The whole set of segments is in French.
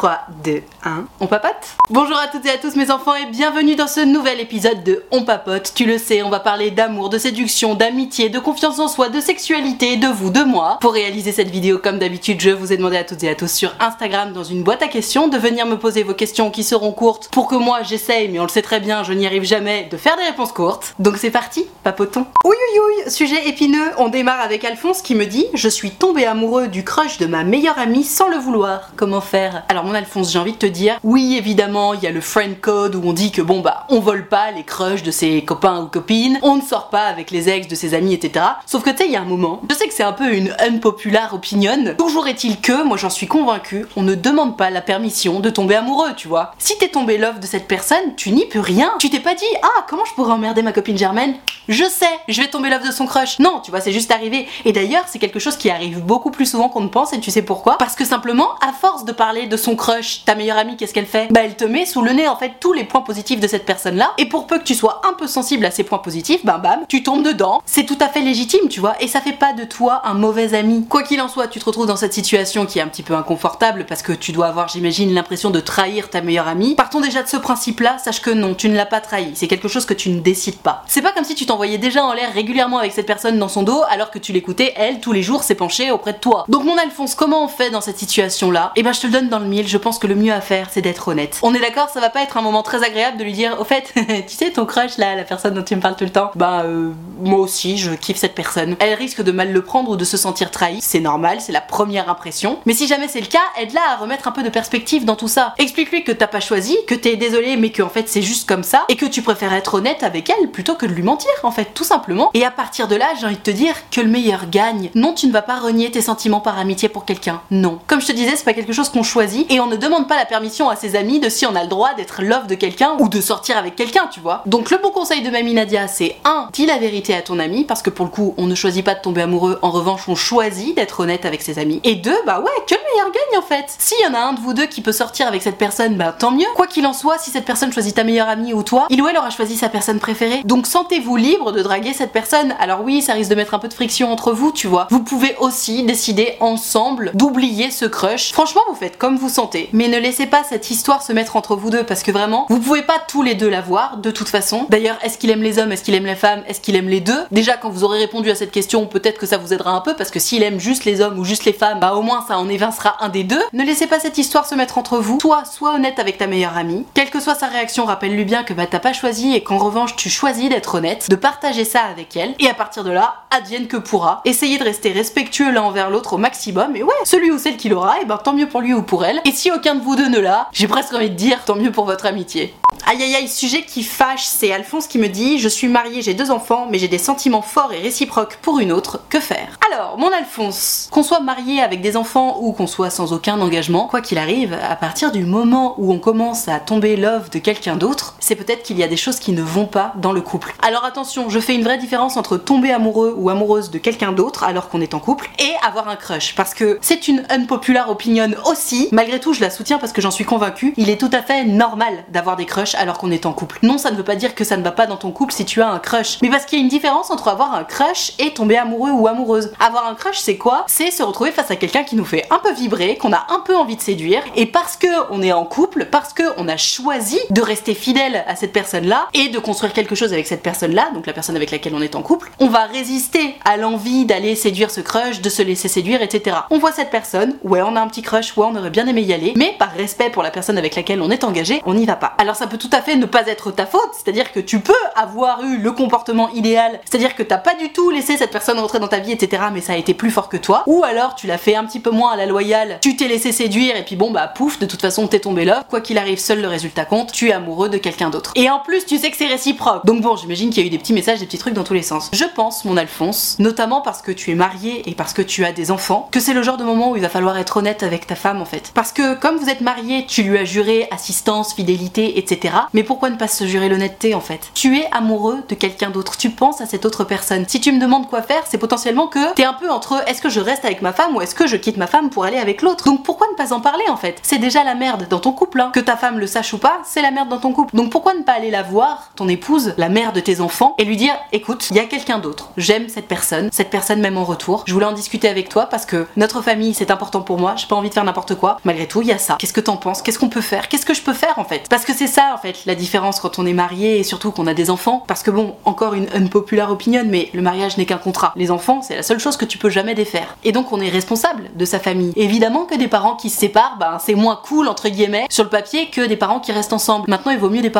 3, 2, 1, on papote Bonjour à toutes et à tous mes enfants et bienvenue dans ce nouvel épisode de On papote. Tu le sais, on va parler d'amour, de séduction, d'amitié, de confiance en soi, de sexualité, de vous, de moi. Pour réaliser cette vidéo, comme d'habitude, je vous ai demandé à toutes et à tous sur Instagram dans une boîte à questions de venir me poser vos questions qui seront courtes pour que moi j'essaye, mais on le sait très bien, je n'y arrive jamais, de faire des réponses courtes. Donc c'est parti, papotons. Oui oui oui, sujet épineux, on démarre avec Alphonse qui me dit Je suis tombé amoureux du crush de ma meilleure amie sans le vouloir. Comment faire? Alors Alphonse, j'ai envie de te dire, oui évidemment, il y a le friend code où on dit que bon bah on vole pas les crushs de ses copains ou copines, on ne sort pas avec les ex de ses amis, etc. Sauf que tu sais, il y a un moment, je sais que c'est un peu une unpopular opinion, toujours est-il que, moi j'en suis convaincue, on ne demande pas la permission de tomber amoureux, tu vois. Si t'es tombé love de cette personne, tu n'y peux rien. Tu t'es pas dit, ah comment je pourrais emmerder ma copine Germaine? Je sais, je vais tomber love de son crush. Non, tu vois, c'est juste arrivé. Et d'ailleurs, c'est quelque chose qui arrive beaucoup plus souvent qu'on ne pense, et tu sais pourquoi? Parce que simplement, à force de parler de son crush, ta meilleure amie, qu'est-ce qu'elle fait Bah elle te met sous le nez en fait tous les points positifs de cette personne-là, et pour peu que tu sois un peu sensible à ces points positifs, bam bam, tu tombes dedans. C'est tout à fait légitime, tu vois, et ça fait pas de toi un mauvais ami. Quoi qu'il en soit, tu te retrouves dans cette situation qui est un petit peu inconfortable parce que tu dois avoir, j'imagine, l'impression de trahir ta meilleure amie. Partons déjà de ce principe-là, sache que non, tu ne l'as pas trahi. C'est quelque chose que tu ne décides pas. C'est pas comme si tu t'envoyais déjà en l'air régulièrement avec cette personne dans son dos alors que tu l'écoutais, elle, tous les jours, s'épancher auprès de toi. Donc mon Alphonse, comment on fait dans cette situation-là? Eh ben je te le donne dans le mille, je pense que le mieux à faire, c'est d'être honnête. On est d'accord, ça va pas être un moment très agréable de lui dire, au fait, tu sais ton crush là, la personne dont tu me parles tout le temps, bah euh, moi aussi, je kiffe cette personne. Elle risque de mal le prendre ou de se sentir trahie, c'est normal, c'est la première impression. Mais si jamais c'est le cas, aide-la à remettre un peu de perspective dans tout ça. Explique-lui que t'as pas choisi, que t'es désolé, mais que en fait c'est juste comme ça, et que tu préfères être honnête avec elle plutôt que de lui mentir, en fait, tout simplement. Et à partir de là, j'ai envie de te dire que le meilleur gagne. Non, tu ne vas pas renier tes sentiments par amitié pour quelqu'un. Non. Comme je te disais, c'est pas quelque chose qu'on choisit, on ne demande pas la permission à ses amis de si on a le droit d'être love de quelqu'un ou de sortir avec quelqu'un, tu vois. Donc le bon conseil de Mamie Nadia, c'est 1. Dis la vérité à ton ami, parce que pour le coup, on ne choisit pas de tomber amoureux, en revanche, on choisit d'être honnête avec ses amis. Et 2. Bah ouais, que le meilleur gagne en fait. S'il y en a un de vous deux qui peut sortir avec cette personne, bah tant mieux. Quoi qu'il en soit, si cette personne choisit ta meilleure amie ou toi, il ou elle aura choisi sa personne préférée. Donc sentez-vous libre de draguer cette personne. Alors oui, ça risque de mettre un peu de friction entre vous, tu vois. Vous pouvez aussi décider ensemble d'oublier ce crush. Franchement, vous faites comme vous sentez. Mais ne laissez pas cette histoire se mettre entre vous deux parce que vraiment, vous pouvez pas tous les deux l'avoir de toute façon. D'ailleurs, est-ce qu'il aime les hommes, est-ce qu'il aime les femmes, est-ce qu'il aime les deux? Déjà, quand vous aurez répondu à cette question, peut-être que ça vous aidera un peu parce que s'il aime juste les hommes ou juste les femmes, bah au moins ça en évincera un des deux. Ne laissez pas cette histoire se mettre entre vous. Toi, sois honnête avec ta meilleure amie. Quelle que soit sa réaction, rappelle-lui bien que bah t'as pas choisi et qu'en revanche tu choisis d'être honnête, de partager ça avec elle. Et à partir de là, advienne que pourra. Essayez de rester respectueux l'un envers l'autre au maximum. Et ouais, celui ou celle qui l'aura, et ben tant mieux pour lui ou pour elle. Si aucun de vous deux ne l'a, j'ai presque envie de dire tant mieux pour votre amitié. Aïe aïe aïe, sujet qui fâche, c'est Alphonse qui me dit Je suis mariée, j'ai deux enfants, mais j'ai des sentiments forts et réciproques pour une autre, que faire? Alors, mon Alphonse, qu'on soit marié avec des enfants ou qu'on soit sans aucun engagement, quoi qu'il arrive, à partir du moment où on commence à tomber love de quelqu'un d'autre, c'est peut-être qu'il y a des choses qui ne vont pas dans le couple. Alors attention, je fais une vraie différence entre tomber amoureux ou amoureuse de quelqu'un d'autre alors qu'on est en couple et avoir un crush, parce que c'est une unpopular opinion aussi. Malgré tout, je la soutiens parce que j'en suis convaincue. Il est tout à fait normal d'avoir des crushs alors qu'on est en couple. Non, ça ne veut pas dire que ça ne va pas dans ton couple si tu as un crush, mais parce qu'il y a une différence entre avoir un crush et tomber amoureux ou amoureuse. Avoir un crush, c'est quoi? C'est se retrouver face à quelqu'un qui nous fait un peu vibrer, qu'on a un peu envie de séduire, et parce que on est en couple, parce que on a choisi de rester fidèle à cette personne-là et de construire quelque chose avec cette personne-là, donc la personne avec laquelle on est en couple, on va résister à l'envie d'aller séduire ce crush, de se laisser séduire, etc. On voit cette personne, ouais, on a un petit crush, ouais, on aurait bien aimé y aller, mais par respect pour la personne avec laquelle on est engagé, on n'y va pas. Alors ça peut tout à fait ne pas être ta faute, c'est-à-dire que tu peux avoir eu le comportement idéal, c'est-à-dire que t'as pas du tout laissé cette personne rentrer dans ta vie, etc., mais ça a été plus fort que toi, ou alors tu l'as fait un petit peu moins à la loyale, tu t'es laissé séduire, et puis bon, bah pouf, de toute façon t'es tombé là, quoi qu'il arrive, seul le résultat compte, tu es amoureux de quelqu'un d'autre. Et en plus, tu sais que c'est réciproque. Donc bon, j'imagine qu'il y a eu des petits messages, des petits trucs dans tous les sens. Je pense, mon Alphonse, notamment parce que tu es marié et parce que tu as des enfants, que c'est le genre de moment où il va falloir être honnête avec ta femme en fait. Parce que comme vous êtes marié, tu lui as juré assistance, fidélité, etc. Mais pourquoi ne pas se jurer l'honnêteté en fait? Tu es amoureux de quelqu'un d'autre, tu penses à cette autre personne. Si tu me demandes quoi faire, c'est potentiellement que t'es un peu entre est-ce que je reste avec ma femme ou est-ce que je quitte ma femme pour aller avec l'autre. Donc pourquoi ne pas en parler en fait? C'est déjà la merde dans ton couple. Hein. Que ta femme le sache ou pas, c'est la merde dans ton couple. Donc pourquoi ne pas aller la voir, ton épouse, la mère de tes enfants, et lui dire écoute, il y a quelqu'un d'autre, j'aime cette personne, cette personne m'aime en retour, je voulais en discuter avec toi parce que notre famille c'est important pour moi, j'ai pas envie de faire n'importe quoi. Malgré tout, il y a ça. Qu'est-ce que t'en penses? Qu'est-ce qu'on peut faire? Qu'est-ce que je peux faire en fait? Parce que c'est ça en fait la différence quand on est marié et surtout qu'on a des enfants. Parce que bon, encore une unpopular opinion, mais le mariage n'est qu'un contrat. Les enfants, c'est la seule chose que tu peux jamais défaire. Et donc on est responsable de sa famille. Évidemment que des parents qui se séparent, ben c'est moins cool entre guillemets sur le papier que des parents qui restent ensemble. Maintenant, il vaut mieux des parents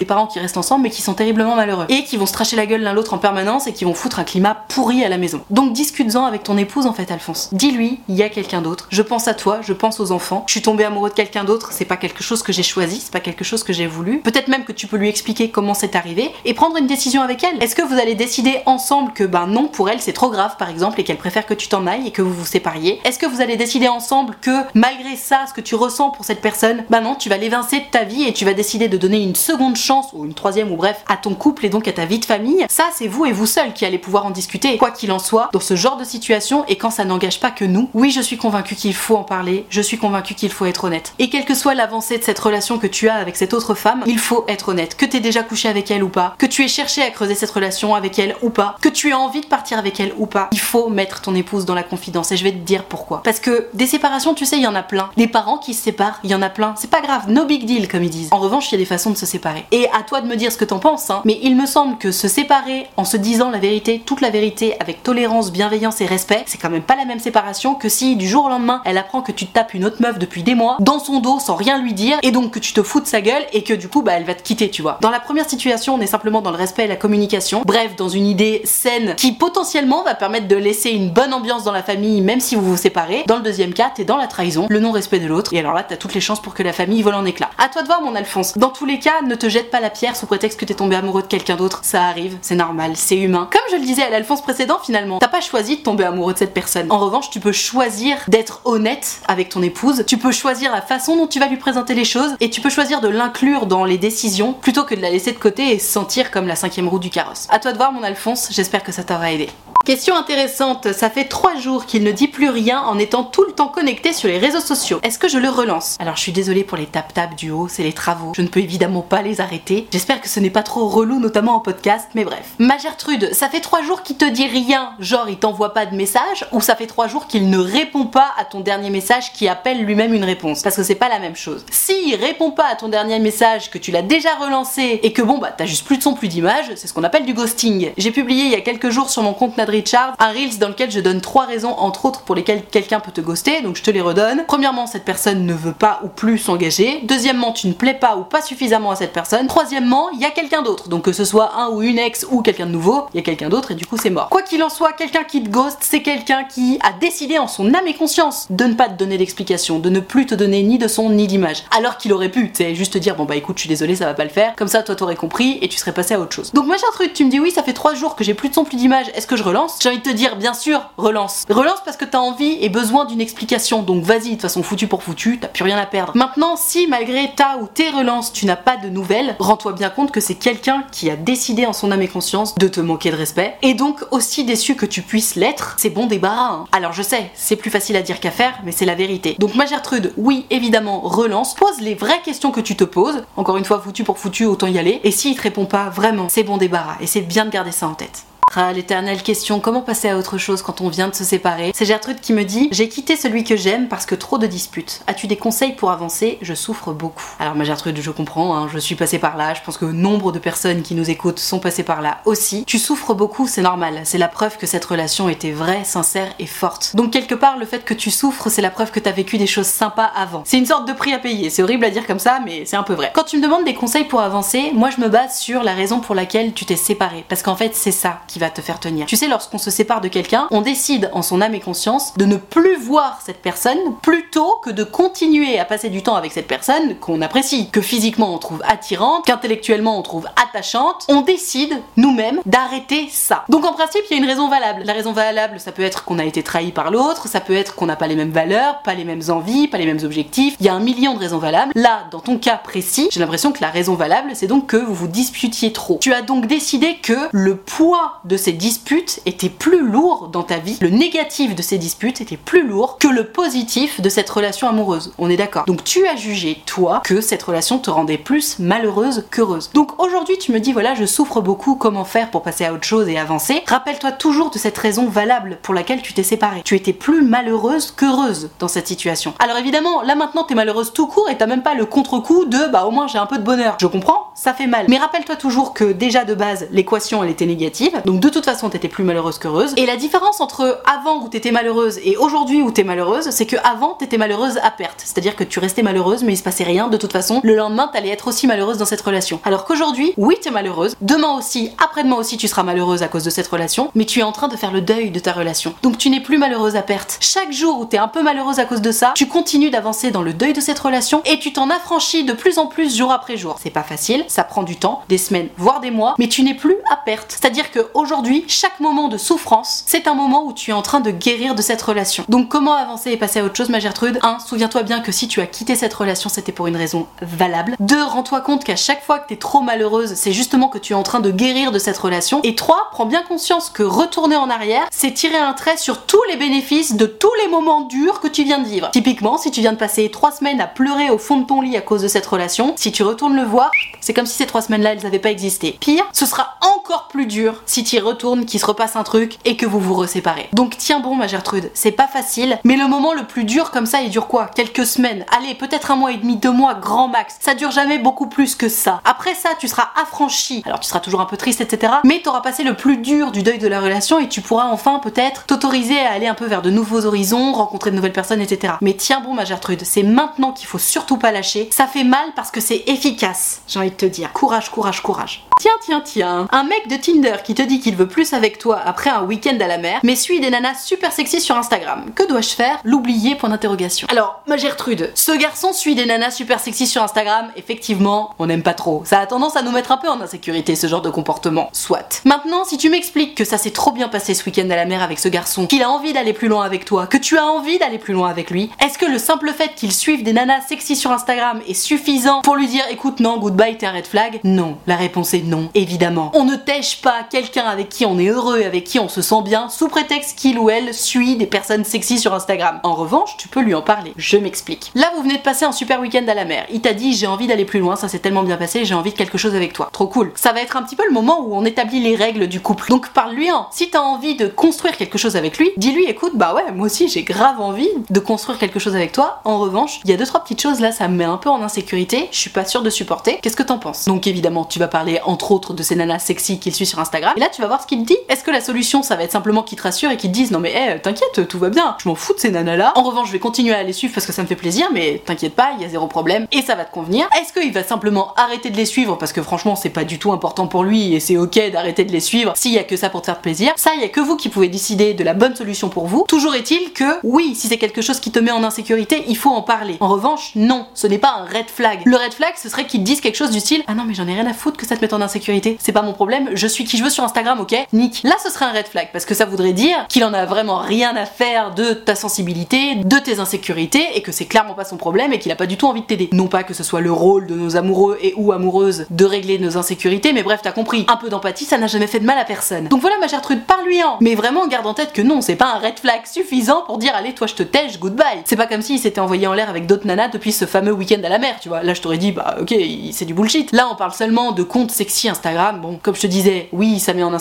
Des parents qui restent ensemble mais qui sont terriblement malheureux et qui vont se tracher la gueule l'un l'autre en permanence et qui vont foutre un climat pourri à la maison. Donc discute-en avec ton épouse en fait Alphonse. Dis-lui, il y a quelqu'un d'autre. Je pense à toi, je pense aux enfants. Je suis tombée amoureux de quelqu'un d'autre, c'est pas quelque chose que j'ai choisi, c'est pas quelque chose que j'ai voulu. Peut-être même que tu peux lui expliquer comment c'est arrivé et prendre une décision avec elle. Est-ce que vous allez décider ensemble que ben non pour elle c'est trop grave par exemple et qu'elle préfère que tu t'en ailles et que vous vous sépariez? Est-ce que vous allez décider ensemble que malgré ça ce que tu ressens pour cette personne, ben non tu vas l'évincer de ta vie et tu vas décider de donner une seconde chance ou une troisième ou bref à ton couple et donc à ta vie de famille, ça c'est vous et vous seul qui allez pouvoir en discuter. Quoi qu'il en soit, dans ce genre de situation et quand ça n'engage pas que nous, oui je suis convaincue qu'il faut en parler, je suis convaincue qu'il faut être honnête. Et quelle que soit l'avancée de cette relation que tu as avec cette autre femme, il faut être honnête. Que t'aies déjà couché avec elle ou pas, que tu aies cherché à creuser cette relation avec elle ou pas, que tu aies envie de partir avec elle ou pas, il faut mettre ton épouse dans la confidence et je vais te dire pourquoi. Parce que des séparations, tu sais, il y en a plein. Des parents qui se séparent, il y en a plein. C'est pas grave, no big deal comme ils disent. En revanche, il y a des façons de se séparer. Et à toi de me dire ce que t'en penses, hein. mais il me semble que se séparer en se disant la vérité, toute la vérité, avec tolérance, bienveillance et respect, c'est quand même pas la même séparation que si du jour au lendemain elle apprend que tu te tapes une autre meuf depuis des mois dans son dos sans rien lui dire et donc que tu te fous de sa gueule et que du coup bah elle va te quitter, tu vois. Dans la première situation, on est simplement dans le respect et la communication, bref, dans une idée saine qui potentiellement va permettre de laisser une bonne ambiance dans la famille même si vous vous séparez. Dans le deuxième cas, t'es dans la trahison, le non-respect de l'autre et alors là t'as toutes les chances pour que la famille vole en éclats. À toi de voir mon Alphonse. Dans tous les cas, ne te jette pas la pierre sous prétexte que t'es tombé amoureux de quelqu'un d'autre, ça arrive, c'est normal, c'est humain. Comme je le disais à l'Alphonse précédent finalement, t'as pas choisi de tomber amoureux de cette personne. En revanche, tu peux choisir d'être honnête avec ton épouse, tu peux choisir la façon dont tu vas lui présenter les choses et tu peux choisir de l'inclure dans les décisions plutôt que de la laisser de côté et se sentir comme la cinquième roue du carrosse. À toi de voir mon Alphonse, j'espère que ça t'aura aidé. Question intéressante, ça fait trois jours qu'il ne dit plus rien en étant tout le temps connecté sur les réseaux sociaux. Est-ce que je le relance? Alors je suis désolée pour les tap-tap du haut, c'est les travaux. Je ne peux évidemment pas les arrêter. J'espère que ce n'est pas trop relou, notamment en podcast, mais bref. Ma Gertrude, ça fait trois jours qu'il te dit rien, genre il t'envoie pas de message, ou ça fait trois jours qu'il ne répond pas à ton dernier message qui appelle lui-même une réponse Parce que c'est pas la même chose. S'il répond pas à ton dernier message, que tu l'as déjà relancé, et que bon bah t'as juste plus de son, plus d'image, c'est ce qu'on appelle du ghosting. J'ai publié il y a quelques jours sur mon compte Richard, un Reels dans lequel je donne trois raisons, entre autres, pour lesquelles quelqu'un peut te ghoster, donc je te les redonne. Premièrement, cette personne ne veut pas ou plus s'engager. Deuxièmement, tu ne plais pas ou pas suffisamment à cette personne. Troisièmement, il y a quelqu'un d'autre, donc que ce soit un ou une ex ou quelqu'un de nouveau, il y a quelqu'un d'autre et du coup c'est mort. Quoi qu'il en soit, quelqu'un qui te ghost, c'est quelqu'un qui a décidé en son âme et conscience de ne pas te donner d'explication, de ne plus te donner ni de son ni d'image. Alors qu'il aurait pu, tu juste te dire bon bah écoute, je suis désolé, ça va pas le faire. Comme ça, toi t'aurais compris et tu serais passé à autre chose. Donc j'ai un truc, tu me dis oui, ça fait trois jours que j'ai plus de son, plus d'image. Est-ce que je relance? J'ai envie de te dire, bien sûr, relance. Relance parce que t'as envie et besoin d'une explication. Donc vas-y, de toute façon, foutu pour foutu, t'as plus rien à perdre. Maintenant, si malgré ta ou tes relances, tu n'as pas de nouvelles, rends-toi bien compte que c'est quelqu'un qui a décidé en son âme et conscience de te manquer de respect. Et donc, aussi déçu que tu puisses l'être, c'est bon débarras. Hein. Alors je sais, c'est plus facile à dire qu'à faire, mais c'est la vérité. Donc ma Gertrude, oui, évidemment, relance. Pose les vraies questions que tu te poses. Encore une fois, foutu pour foutu, autant y aller. Et s'il te répond pas, vraiment, c'est bon débarras. Et c'est bien de garder ça en tête. Ah, l'éternelle question, comment passer à autre chose quand on vient de se séparer? C'est Gertrude qui me dit J'ai quitté celui que j'aime parce que trop de disputes. As-tu des conseils pour avancer? Je souffre beaucoup. Alors, ma Gertrude, je comprends, hein, je suis passée par là. Je pense que nombre de personnes qui nous écoutent sont passées par là aussi. Tu souffres beaucoup, c'est normal. C'est la preuve que cette relation était vraie, sincère et forte. Donc, quelque part, le fait que tu souffres, c'est la preuve que t'as vécu des choses sympas avant. C'est une sorte de prix à payer. C'est horrible à dire comme ça, mais c'est un peu vrai. Quand tu me demandes des conseils pour avancer, moi je me base sur la raison pour laquelle tu t'es séparé. Parce qu'en fait, c'est ça qui va te faire tenir. Tu sais, lorsqu'on se sépare de quelqu'un, on décide en son âme et conscience de ne plus voir cette personne plutôt que de continuer à passer du temps avec cette personne qu'on apprécie, que physiquement on trouve attirante, qu'intellectuellement on trouve attachante. On décide nous-mêmes d'arrêter ça. Donc en principe, il y a une raison valable. La raison valable, ça peut être qu'on a été trahi par l'autre, ça peut être qu'on n'a pas les mêmes valeurs, pas les mêmes envies, pas les mêmes objectifs. Il y a un million de raisons valables. Là, dans ton cas précis, j'ai l'impression que la raison valable, c'est donc que vous vous disputiez trop. Tu as donc décidé que le poids de ces disputes était plus lourd dans ta vie, le négatif de ces disputes était plus lourd que le positif de cette relation amoureuse. On est d'accord. Donc tu as jugé, toi, que cette relation te rendait plus malheureuse qu'heureuse. Donc aujourd'hui, tu me dis, voilà, je souffre beaucoup, comment faire pour passer à autre chose et avancer? Rappelle-toi toujours de cette raison valable pour laquelle tu t'es séparée. Tu étais plus malheureuse qu'heureuse dans cette situation. Alors évidemment, là maintenant, t'es malheureuse tout court et t'as même pas le contre-coup de, bah au moins j'ai un peu de bonheur. Je comprends, ça fait mal. Mais rappelle-toi toujours que déjà de base, l'équation elle était négative. De toute façon, t'étais plus malheureuse qu'heureuse. Et la différence entre avant où t'étais malheureuse et aujourd'hui où t'es malheureuse, c'est que avant t'étais malheureuse à perte. C'est-à-dire que tu restais malheureuse, mais il se passait rien de toute façon. Le lendemain, t'allais être aussi malheureuse dans cette relation. Alors qu'aujourd'hui, oui, t'es malheureuse. Demain aussi, après-demain aussi, tu seras malheureuse à cause de cette relation. Mais tu es en train de faire le deuil de ta relation. Donc tu n'es plus malheureuse à perte. Chaque jour où t'es un peu malheureuse à cause de ça, tu continues d'avancer dans le deuil de cette relation et tu t'en affranchis de plus en plus jour après jour. C'est pas facile, ça prend du temps, des semaines, voire des mois, mais tu n'es plus à perte. C'est-à-dire qu'aujourd'hui, chaque moment de souffrance, c'est un moment où tu es en train de guérir de cette relation. Donc comment avancer et passer à autre chose, ma Gertrude 1. Souviens-toi bien que si tu as quitté cette relation, c'était pour une raison valable. 2. Rends-toi compte qu'à chaque fois que tu es trop malheureuse, c'est justement que tu es en train de guérir de cette relation. Et 3. Prends bien conscience que retourner en arrière, c'est tirer un trait sur tous les bénéfices de tous les moments durs que tu viens de vivre. Typiquement, si tu viens de passer 3 semaines à pleurer au fond de ton lit à cause de cette relation, si tu retournes le voir, c'est comme si ces 3 semaines-là, elles n'avaient pas existé. Pire, ce sera encore plus dur si tu y retournes, qu'il se repasse un truc et que vous vous reséparez. Donc tiens bon ma Gertrude, c'est pas facile, mais le moment le plus dur comme ça, il dure quoi? Quelques semaines, allez, peut-être un mois et demi, deux mois, grand max. Ça dure jamais beaucoup plus que ça. Après ça, tu seras affranchi. Alors tu seras toujours un peu triste, etc. Mais t'auras passé le plus dur du deuil de la relation et tu pourras enfin peut-être t'autoriser à aller un peu vers de nouveaux horizons, rencontrer de nouvelles personnes, etc. Mais tiens bon ma Gertrude, c'est maintenant qu'il faut surtout pas lâcher. Ça fait mal parce que c'est efficace, j'ai envie de te dire. Courage, courage, courage. Tiens, tiens, tiens, un mec de Tinder qui te dit qu'il veut plus avec toi après un week-end à la mer, mais suit des nanas super sexy sur Instagram. Que dois-je faire? L'oublier? Point d'interrogation. Alors, ma Gertrude, ce garçon suit des nanas super sexy sur Instagram, effectivement, on n'aime pas trop. Ça a tendance à nous mettre un peu en insécurité ce genre de comportement. Soit. Maintenant, si tu m'expliques que ça s'est trop bien passé ce week-end à la mer avec ce garçon, qu'il a envie d'aller plus loin avec toi, que tu as envie d'aller plus loin avec lui, est-ce que le simple fait qu'il suive des nanas sexy sur Instagram est suffisant pour lui dire écoute non, goodbye, t'es un red flag? Non. La réponse est non, évidemment. On ne tèche pas quelqu'un avec qui on est heureux avec qui on se sent bien, sous prétexte qu'il ou elle suit des personnes sexy sur Instagram. En revanche, tu peux lui en parler. Je m'explique. Là, vous venez de passer un super week-end à la mer. Il t'a dit j'ai envie d'aller plus loin, ça s'est tellement bien passé, j'ai envie de quelque chose avec toi. Trop cool. Ça va être un petit peu le moment où on établit les règles du couple. Donc parle-lui en. Si t'as envie de construire quelque chose avec lui, dis-lui écoute, bah ouais, moi aussi j'ai grave envie de construire quelque chose avec toi. En revanche, il y a deux trois petites choses là, ça me met un peu en insécurité. Je suis pas sûre de supporter. Qu'est-ce que t'en penses? Donc évidemment, tu vas parler entre autres de ces nanas sexy qu'il suit sur Instagram. Et là, tu vas voir ce qu'il dit. Est-ce que la solution, ça va être simplement qu'il te rassure et qu'il te dise non mais hey, t'inquiète, tout va bien. Je m'en fous de ces nanas là. En revanche, je vais continuer à les suivre parce que ça me fait plaisir, mais t'inquiète pas, il y a zéro problème et ça va te convenir. Est-ce qu'il va simplement arrêter de les suivre parce que franchement, c'est pas du tout important pour lui et c'est ok d'arrêter de les suivre s'il y a que ça pour te faire plaisir? Ça, il y a que vous qui pouvez décider de la bonne solution pour vous. Toujours est-il que oui, si c'est quelque chose qui te met en insécurité, il faut en parler. En revanche, non, ce n'est pas un red flag. Le red flag, ce serait qu'il te dise quelque chose du style Ah non, mais j'en ai rien à foutre que ça te mette en insécurité. C'est pas mon problème, je suis qui je veux sur Instagram, ok Nick. Là, ce serait un red flag parce que ça voudrait dire qu'il en a vraiment rien à faire de ta sensibilité, de tes insécurités et que c'est clairement pas son problème et qu'il a pas du tout envie de t'aider. Non pas que ce soit le rôle de nos amoureux et ou amoureuses de régler nos insécurités, mais bref, t'as compris. Un peu d'empathie, ça n'a jamais fait de mal à personne. Donc voilà, ma chère Trude, parle-lui en. Mais vraiment, garde en tête que non, c'est pas un red flag suffisant pour dire allez, toi je te tèche, goodbye. C'est pas comme s'il s'était envoyé en l'air avec d'autres nanas depuis ce fameux week-end à la mer, tu vois. Là, je t'aurais dit, bah ok, c'est du bullshit. Là, on parle seulement de comptes sexy Instagram. Bon, comme je te disais, oui, ça met en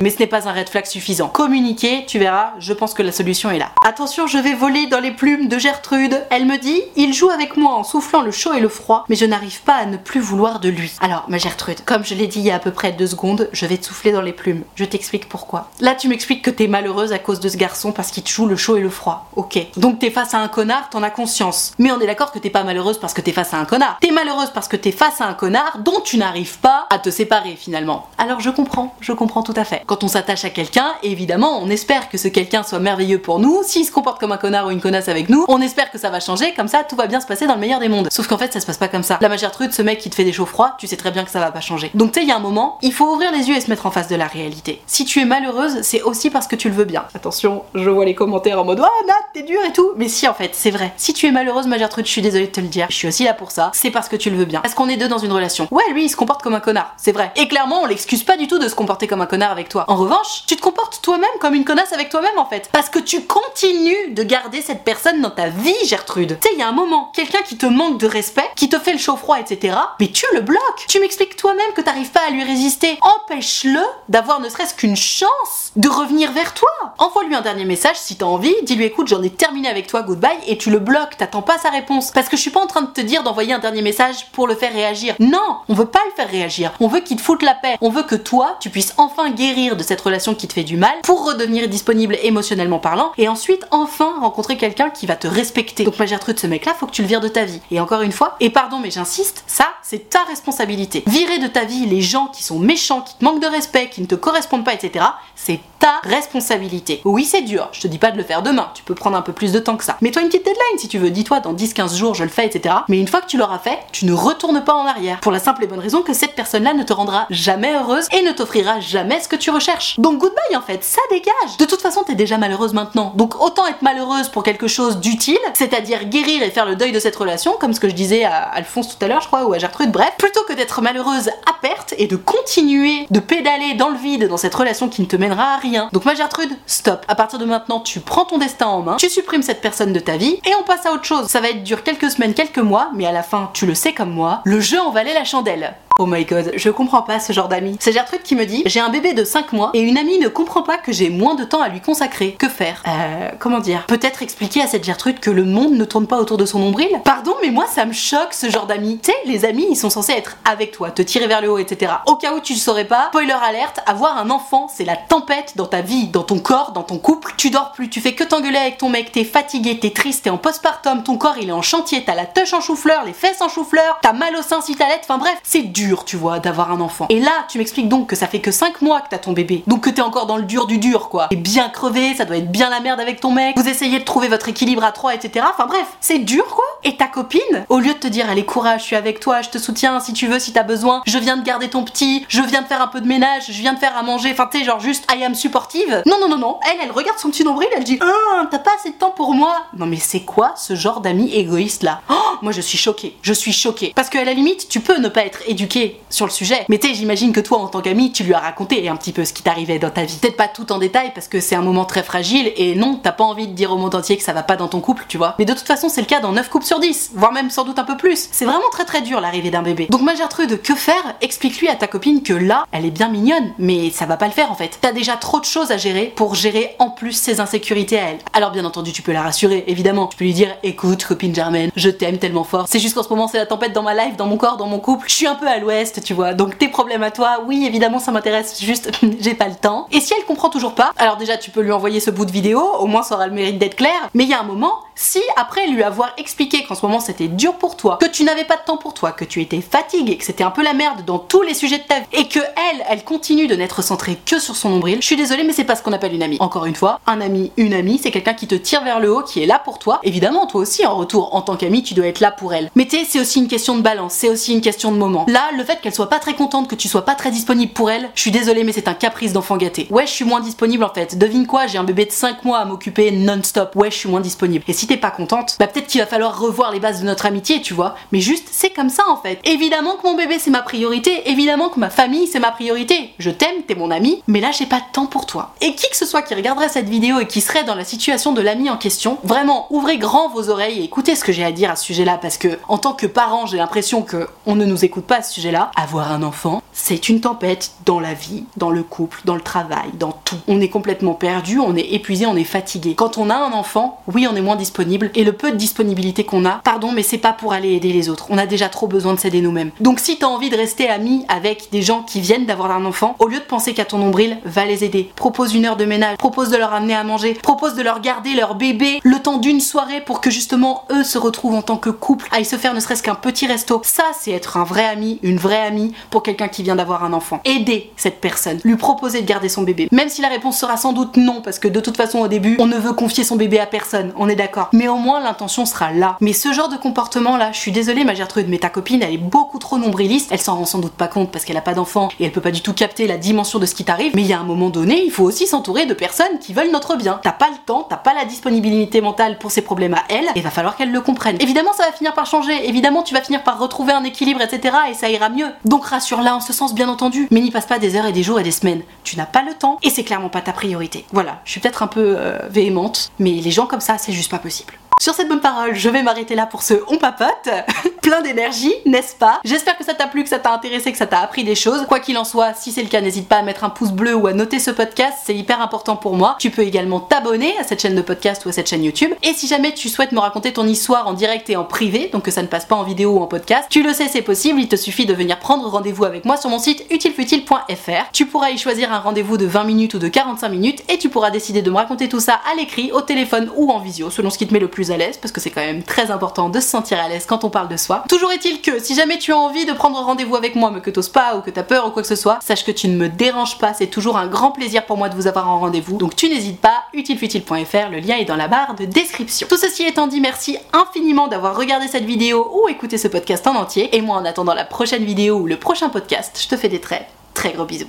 mais ce n'est pas un red flag suffisant. Communiquer, tu verras, je pense que la solution est là. Attention, je vais voler dans les plumes de Gertrude. Elle me dit, il joue avec moi en soufflant le chaud et le froid, mais je n'arrive pas à ne plus vouloir de lui. Alors, ma Gertrude, comme je l'ai dit il y a à peu près deux secondes, je vais te souffler dans les plumes. Je t'explique pourquoi. Là, tu m'expliques que t'es malheureuse à cause de ce garçon parce qu'il te joue le chaud et le froid. Ok. Donc t'es face à un connard, t'en as conscience. Mais on est d'accord que t'es pas malheureuse parce que t'es face à un connard. T'es malheureuse parce que t'es face à un connard dont tu n'arrives pas à te séparer finalement. Alors je comprends, je comprends tout à fait. Quand on s'attache à quelqu'un, évidemment, on espère que ce quelqu'un soit merveilleux pour nous. S'il se comporte comme un connard ou une connasse avec nous, on espère que ça va changer, comme ça tout va bien se passer dans le meilleur des mondes. Sauf qu'en fait, ça se passe pas comme ça. La majeure truc, ce mec qui te fait des chauds froids, tu sais très bien que ça va pas changer. Donc tu sais, il y a un moment, il faut ouvrir les yeux et se mettre en face de la réalité. Si tu es malheureuse, c'est aussi parce que tu le veux bien. Attention, je vois les commentaires en mode Oh Nat, t'es dur et tout. Mais si en fait, c'est vrai. Si tu es malheureuse, ma Gertrude, je suis désolée de te le dire. Je suis aussi là pour ça. C'est parce que tu le veux bien. Parce qu'on est deux dans une relation? Ouais, lui, il se comporte comme un connard. C'est vrai. Et clairement, on l'excuse pas du tout de se comporter comme un connard avec toi. En revanche, tu te comportes toi-même comme une connasse avec toi-même en fait. Parce que tu continues de garder cette personne dans ta vie, Gertrude. Tu sais, il y a un moment, quelqu'un qui te manque de respect, qui te fait le chaud froid, etc. Mais tu le bloques. Tu m'expliques toi-même que t'arrives pas à lui résister. Empêche-le d'avoir ne serait-ce qu'une chance de revenir vers toi. Envoie-lui un dernier message si t'as envie. Dis-lui écoute, j'en ai terminé avec toi, goodbye. Et tu le bloques. T'attends pas sa réponse. Parce que je suis pas en train de te dire d'envoyer un dernier message pour le faire réagir. Non, on veut pas le faire réagir. On veut qu'il te foute la paix. On veut que toi, tu puisses enfin guérir de cette relation qui te fait du mal pour redevenir disponible émotionnellement parlant et ensuite enfin rencontrer quelqu'un qui va te respecter. Donc ma Gertrude, ce mec-là, faut que tu le vires de ta vie. Et encore une fois, et pardon mais j'insiste, ça c'est ta responsabilité. Virer de ta vie les gens qui sont méchants, qui te manquent de respect, qui ne te correspondent pas, etc. C'est responsabilité. Oui, c'est dur, je te dis pas de le faire demain, tu peux prendre un peu plus de temps que ça. Mets-toi une petite deadline si tu veux, dis-toi dans 10-15 jours je le fais, etc. Mais une fois que tu l'auras fait, tu ne retournes pas en arrière. Pour la simple et bonne raison que cette personne-là ne te rendra jamais heureuse et ne t'offrira jamais ce que tu recherches. Donc goodbye en fait, ça dégage. De toute façon, t'es déjà malheureuse maintenant. Donc autant être malheureuse pour quelque chose d'utile, c'est-à-dire guérir et faire le deuil de cette relation, comme ce que je disais à Alphonse tout à l'heure, je crois, ou à Gertrude, bref, plutôt que d'être malheureuse à perte et de continuer de pédaler dans le vide dans cette relation qui ne te mènera à rien. Donc ma Gertrude, stop. À partir de maintenant, tu prends ton destin en main, tu supprimes cette personne de ta vie et on passe à autre chose. Ça va être dur quelques semaines, quelques mois, mais à la fin, tu le sais comme moi, le jeu en valait la chandelle. Oh my god, je comprends pas ce genre d'amis. C'est Gertrude qui me dit J'ai un bébé de 5 mois et une amie ne comprend pas que j'ai moins de temps à lui consacrer. Que faire? Euh, comment dire? Peut-être expliquer à cette Gertrude que le monde ne tourne pas autour de son nombril? Pardon, mais moi ça me choque ce genre d'amis. Tu sais, les amis ils sont censés être avec toi, te tirer vers le haut, etc. Au cas où tu le saurais pas, spoiler alerte, avoir un enfant c'est la tempête dans ta vie, dans ton corps, dans ton couple. Tu dors plus, tu fais que t'engueuler avec ton mec, t'es fatigué, t'es triste, t'es en postpartum, ton corps il est en chantier, t'as la touche en chou-fleur, les fesses en chou-fleur, t'as mal au sein si t'allaites, enfin bref, c'est dur tu vois, d'avoir un enfant. Et là, tu m'expliques donc que ça fait que 5 mois que t'as ton bébé. Donc que t'es encore dans le dur du dur, quoi. Et bien crevé, ça doit être bien la merde avec ton mec. Vous essayez de trouver votre équilibre à 3, etc. Enfin bref, c'est dur, quoi. Et ta copine, au lieu de te dire allez courage, je suis avec toi, je te soutiens si tu veux, si t'as besoin, je viens de garder ton petit, je viens de faire un peu de ménage, je viens de faire à manger, enfin t'es genre juste I am supportive. Non non non non, elle elle regarde son petit nombril, elle dit ah t'as pas assez de temps pour moi. Non mais c'est quoi ce genre d'ami égoïste là? Oh moi je suis choquée, je suis choquée parce qu'à la limite tu peux ne pas être éduqué sur le sujet, mais tu j'imagine que toi en tant qu'ami tu lui as raconté un petit peu ce qui t'arrivait dans ta vie. Peut-être pas tout en détail parce que c'est un moment très fragile et non t'as pas envie de dire au monde entier que ça va pas dans ton couple, tu vois. Mais de toute façon c'est le cas dans 9 couples sur 10, voire même sans doute un peu plus. C'est vraiment très très dur l'arrivée d'un bébé. Donc ma Gertrude, que faire? Explique-lui à ta copine que là, elle est bien mignonne, mais ça va pas le faire en fait. T'as déjà trop de choses à gérer pour gérer en plus ses insécurités à elle. Alors bien entendu, tu peux la rassurer, évidemment. Tu peux lui dire, écoute, copine Germaine, je t'aime tellement fort. C'est juste qu'en ce moment, c'est la tempête dans ma life, dans mon corps, dans mon couple. Je suis un peu à tu vois. Donc tes problèmes à toi, oui, évidemment, ça m'intéresse. Juste, j'ai pas le temps. Et si elle comprend toujours pas, alors déjà, tu peux lui envoyer ce bout de vidéo. Au moins, ça aura le mérite d'être clair. Mais il y a un moment, si après lui avoir expliqué qu'en ce moment c'était dur pour toi, que tu n'avais pas de temps pour toi, que tu étais fatigué, que c'était un peu la merde dans tous les sujets de ta vie, et que elle, elle continue de n'être centrée que sur son nombril, je suis désolée, mais c'est pas ce qu'on appelle une amie. Encore une fois, un ami, une amie, c'est quelqu'un qui te tire vers le haut, qui est là pour toi. Évidemment, toi aussi, en retour, en tant qu'ami, tu dois être là pour elle. Mais c'est aussi une question de balance, c'est aussi une question de moment. Là, le fait qu'elle soit pas très contente, que tu sois pas très disponible pour elle, je suis désolée, mais c'est un caprice d'enfant gâté. Ouais, je suis moins disponible en fait. Devine quoi, j'ai un bébé de 5 mois à m'occuper non-stop. Ouais, je suis moins disponible. T'es pas contente, bah peut-être qu'il va falloir revoir les bases de notre amitié, tu vois. Mais juste, c'est comme ça en fait. Évidemment que mon bébé c'est ma priorité, évidemment que ma famille c'est ma priorité. Je t'aime, t'es mon ami, mais là j'ai pas de temps pour toi. Et qui que ce soit qui regarderait cette vidéo et qui serait dans la situation de l'ami en question, vraiment ouvrez grand vos oreilles et écoutez ce que j'ai à dire à ce sujet-là parce que en tant que parent, j'ai l'impression que on ne nous écoute pas à ce sujet-là. Avoir un enfant, c'est une tempête dans la vie, dans le couple, dans le travail, dans tout. On est complètement perdu, on est épuisé, on est fatigué. Quand on a un enfant, oui, on est moins disponible et le peu de disponibilité qu'on a, pardon, mais c'est pas pour aller aider les autres. On a déjà trop besoin de s'aider nous-mêmes. Donc si t'as envie de rester ami avec des gens qui viennent d'avoir un enfant, au lieu de penser qu'à ton nombril, va les aider. Propose une heure de ménage, propose de leur amener à manger, propose de leur garder leur bébé le temps d'une soirée pour que justement eux se retrouvent en tant que couple, aillent se faire ne serait-ce qu'un petit resto. Ça, c'est être un vrai ami, une vraie amie pour quelqu'un qui d'avoir un enfant. Aider cette personne, lui proposer de garder son bébé. Même si la réponse sera sans doute non, parce que de toute façon au début, on ne veut confier son bébé à personne, on est d'accord. Mais au moins l'intention sera là. Mais ce genre de comportement là, je suis désolée ma Gertrude, mais ta copine elle est beaucoup trop nombriliste, elle s'en rend sans doute pas compte parce qu'elle a pas d'enfant et elle peut pas du tout capter la dimension de ce qui t'arrive, mais il y a un moment donné, il faut aussi s'entourer de personnes qui veulent notre bien. T'as pas le temps, t'as pas la disponibilité mentale pour ses problèmes à elle, et va falloir qu'elle le comprenne. Évidemment ça va finir par changer, évidemment tu vas finir par retrouver un équilibre, etc. et ça ira mieux. Donc rassure-la en ce sens bien entendu, mais n'y passe pas des heures et des jours et des semaines. Tu n'as pas le temps et c'est clairement pas ta priorité. Voilà, je suis peut-être un peu euh, véhémente, mais les gens comme ça, c'est juste pas possible. Sur cette bonne parole, je vais m'arrêter là pour ce on papote. Plein d'énergie, n'est-ce pas? J'espère que ça t'a plu, que ça t'a intéressé, que ça t'a appris des choses. Quoi qu'il en soit, si c'est le cas, n'hésite pas à mettre un pouce bleu ou à noter ce podcast, c'est hyper important pour moi. Tu peux également t'abonner à cette chaîne de podcast ou à cette chaîne YouTube. Et si jamais tu souhaites me raconter ton histoire en direct et en privé, donc que ça ne passe pas en vidéo ou en podcast, tu le sais, c'est possible, il te suffit de venir prendre rendez-vous avec moi sur mon site utilefutile.fr. Tu pourras y choisir un rendez-vous de 20 minutes ou de 45 minutes et tu pourras décider de me raconter tout ça à l'écrit, au téléphone ou en visio, selon ce qui te met le plus à l'aise, parce que c'est quand même très important de se sentir à l'aise quand on parle de soi. Toujours est-il que si jamais tu as envie de prendre rendez-vous avec moi mais que t'oses pas ou que t'as peur ou quoi que ce soit, sache que tu ne me déranges pas, c'est toujours un grand plaisir pour moi de vous avoir en rendez-vous. Donc tu n'hésites pas, utilefutile.fr, le lien est dans la barre de description. Tout ceci étant dit, merci infiniment d'avoir regardé cette vidéo ou écouté ce podcast en entier. Et moi en attendant la prochaine vidéo ou le prochain podcast, je te fais des très très gros bisous.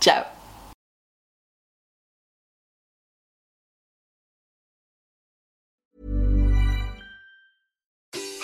Ciao